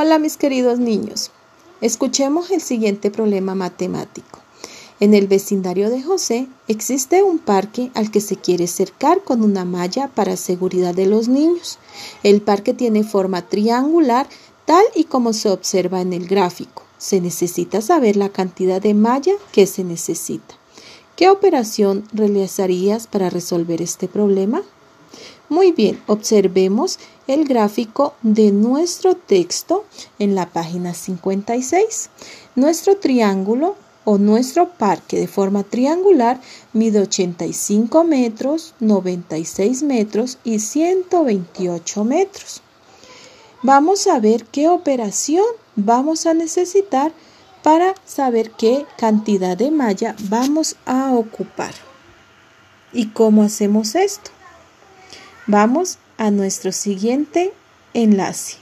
Hola mis queridos niños, escuchemos el siguiente problema matemático. En el vecindario de José existe un parque al que se quiere cercar con una malla para seguridad de los niños. El parque tiene forma triangular tal y como se observa en el gráfico. Se necesita saber la cantidad de malla que se necesita. ¿Qué operación realizarías para resolver este problema? Muy bien, observemos el gráfico de nuestro texto en la página 56. Nuestro triángulo o nuestro parque de forma triangular mide 85 metros, 96 metros y 128 metros. Vamos a ver qué operación vamos a necesitar para saber qué cantidad de malla vamos a ocupar. ¿Y cómo hacemos esto? Vamos a nuestro siguiente enlace.